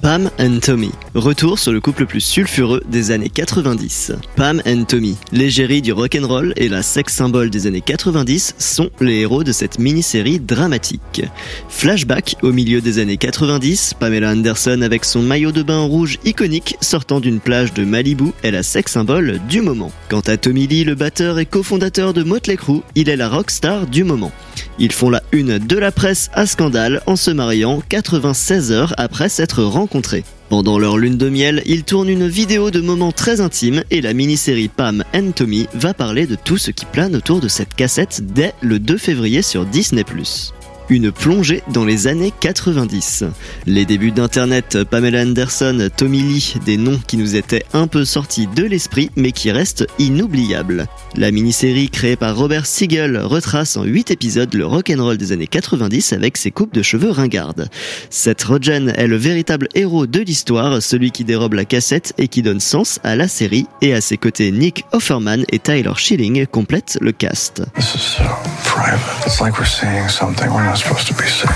Pam and Tommy. Retour sur le couple le plus sulfureux des années 90. Pam and Tommy, l'égérie du rock'n'roll et la sex symbole des années 90 sont les héros de cette mini-série dramatique. Flashback au milieu des années 90, Pamela Anderson avec son maillot de bain rouge iconique sortant d'une plage de Malibu est la sex symbole du moment. Quant à Tommy Lee, le batteur et cofondateur de Motley Crue, il est la rockstar du moment. Ils font la une de la presse à scandale en se mariant 96 heures après s'être rencontrés. Pendant leur lune de miel, ils tournent une vidéo de moments très intimes et la mini-série Pam and Tommy va parler de tout ce qui plane autour de cette cassette dès le 2 février sur Disney+. Une plongée dans les années 90. Les débuts d'Internet, Pamela Anderson, Tommy Lee, des noms qui nous étaient un peu sortis de l'esprit mais qui restent inoubliables. La mini-série créée par Robert Siegel retrace en 8 épisodes le rock'n'roll des années 90 avec ses coupes de cheveux ringardes. Seth Rogen est le véritable héros de l'histoire, celui qui dérobe la cassette et qui donne sens à la série, et à ses côtés Nick Offerman et Tyler Schilling complètent le cast. Not supposed to be seeing.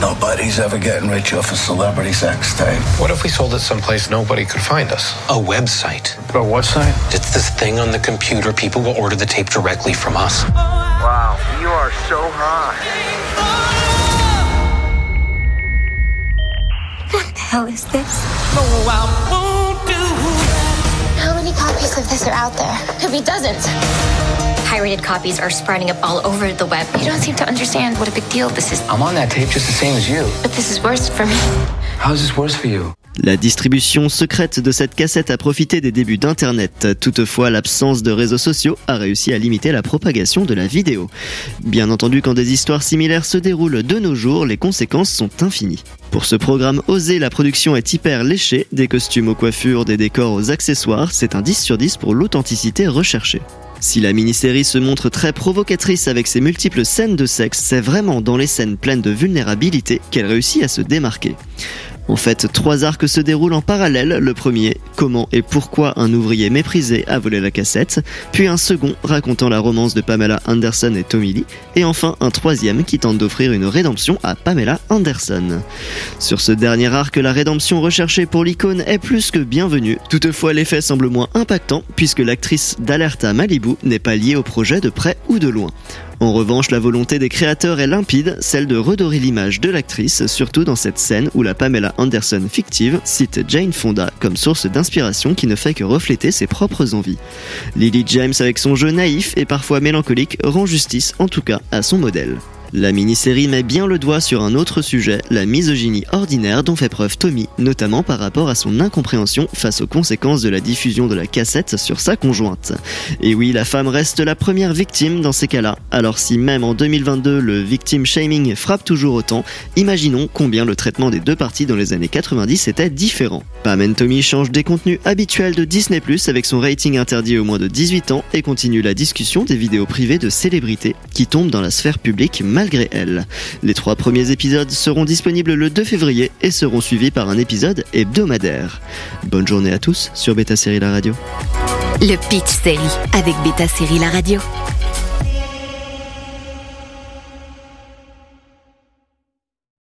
Nobody's ever getting rich off a celebrity sex tape. What if we sold it someplace nobody could find us? A website. But what site? It's this thing on the computer. People will order the tape directly from us. Wow, you are so high. What the hell is this? How many copies of this are out there? Could be dozens. Pirated copies are sprouting up all over the web. You don't seem to understand what a big deal this is. I'm on that tape just the same as you. But this is worse for me. How's this worse for you? La distribution secrète de cette cassette a profité des débuts d'Internet. Toutefois, l'absence de réseaux sociaux a réussi à limiter la propagation de la vidéo. Bien entendu, quand des histoires similaires se déroulent de nos jours, les conséquences sont infinies. Pour ce programme osé, la production est hyper léchée, des costumes aux coiffures, des décors aux accessoires, c'est un 10 sur 10 pour l'authenticité recherchée. Si la mini-série se montre très provocatrice avec ses multiples scènes de sexe, c'est vraiment dans les scènes pleines de vulnérabilité qu'elle réussit à se démarquer. En fait, trois arcs se déroulent en parallèle. Le premier, comment et pourquoi un ouvrier méprisé a volé la cassette, puis un second racontant la romance de Pamela Anderson et Tommy Lee, et enfin un troisième qui tente d'offrir une rédemption à Pamela Anderson. Sur ce dernier arc, la rédemption recherchée pour l'icône est plus que bienvenue. Toutefois, l'effet semble moins impactant puisque l'actrice d'Alerta Malibu n'est pas liée au projet de près ou de loin. En revanche, la volonté des créateurs est limpide, celle de redorer l'image de l'actrice, surtout dans cette scène où la Pamela Anderson fictive cite Jane Fonda comme source d'inspiration qui ne fait que refléter ses propres envies. Lily James, avec son jeu naïf et parfois mélancolique, rend justice en tout cas à son modèle. La mini-série met bien le doigt sur un autre sujet, la misogynie ordinaire dont fait preuve Tommy, notamment par rapport à son incompréhension face aux conséquences de la diffusion de la cassette sur sa conjointe. Et oui, la femme reste la première victime dans ces cas-là. Alors si même en 2022 le victim shaming frappe toujours autant, imaginons combien le traitement des deux parties dans les années 90 était différent. Pam and Tommy change des contenus habituels de Disney+, avec son rating interdit au moins de 18 ans et continue la discussion des vidéos privées de célébrités qui tombent dans la sphère publique malgré elles. Les trois premiers épisodes seront disponibles le 2 février et seront suivis par un épisode hebdomadaire. Bonne journée à tous sur Beta Série La Radio. Le Pitch Série avec Beta Série La Radio.